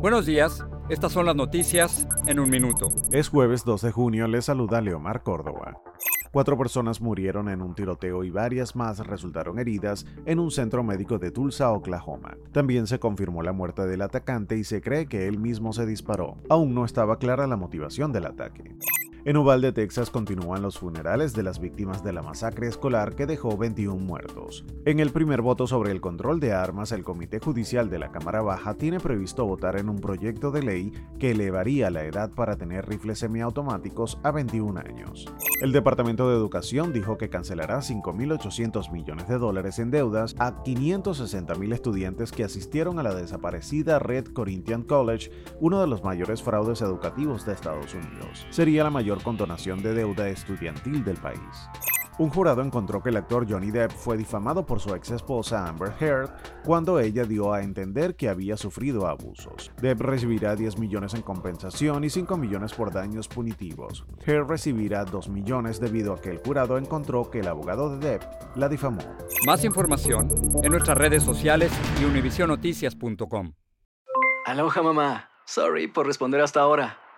Buenos días, estas son las noticias en un minuto. Es jueves 2 de junio, le saluda Leomar Córdoba. Cuatro personas murieron en un tiroteo y varias más resultaron heridas en un centro médico de Tulsa, Oklahoma. También se confirmó la muerte del atacante y se cree que él mismo se disparó. Aún no estaba clara la motivación del ataque. En Uvalde, Texas, continúan los funerales de las víctimas de la masacre escolar que dejó 21 muertos. En el primer voto sobre el control de armas, el Comité Judicial de la Cámara Baja tiene previsto votar en un proyecto de ley que elevaría la edad para tener rifles semiautomáticos a 21 años. El Departamento de Educación dijo que cancelará 5.800 millones de dólares en deudas a 560.000 estudiantes que asistieron a la desaparecida Red Corinthian College, uno de los mayores fraudes educativos de Estados Unidos. Sería la mayor condonación de deuda estudiantil del país. Un jurado encontró que el actor Johnny Depp fue difamado por su ex esposa Amber Heard cuando ella dio a entender que había sufrido abusos. Depp recibirá 10 millones en compensación y 5 millones por daños punitivos. Heard recibirá 2 millones debido a que el jurado encontró que el abogado de Depp la difamó. Más información en nuestras redes sociales y univisionoticias.com. Aloha mamá. Sorry por responder hasta ahora.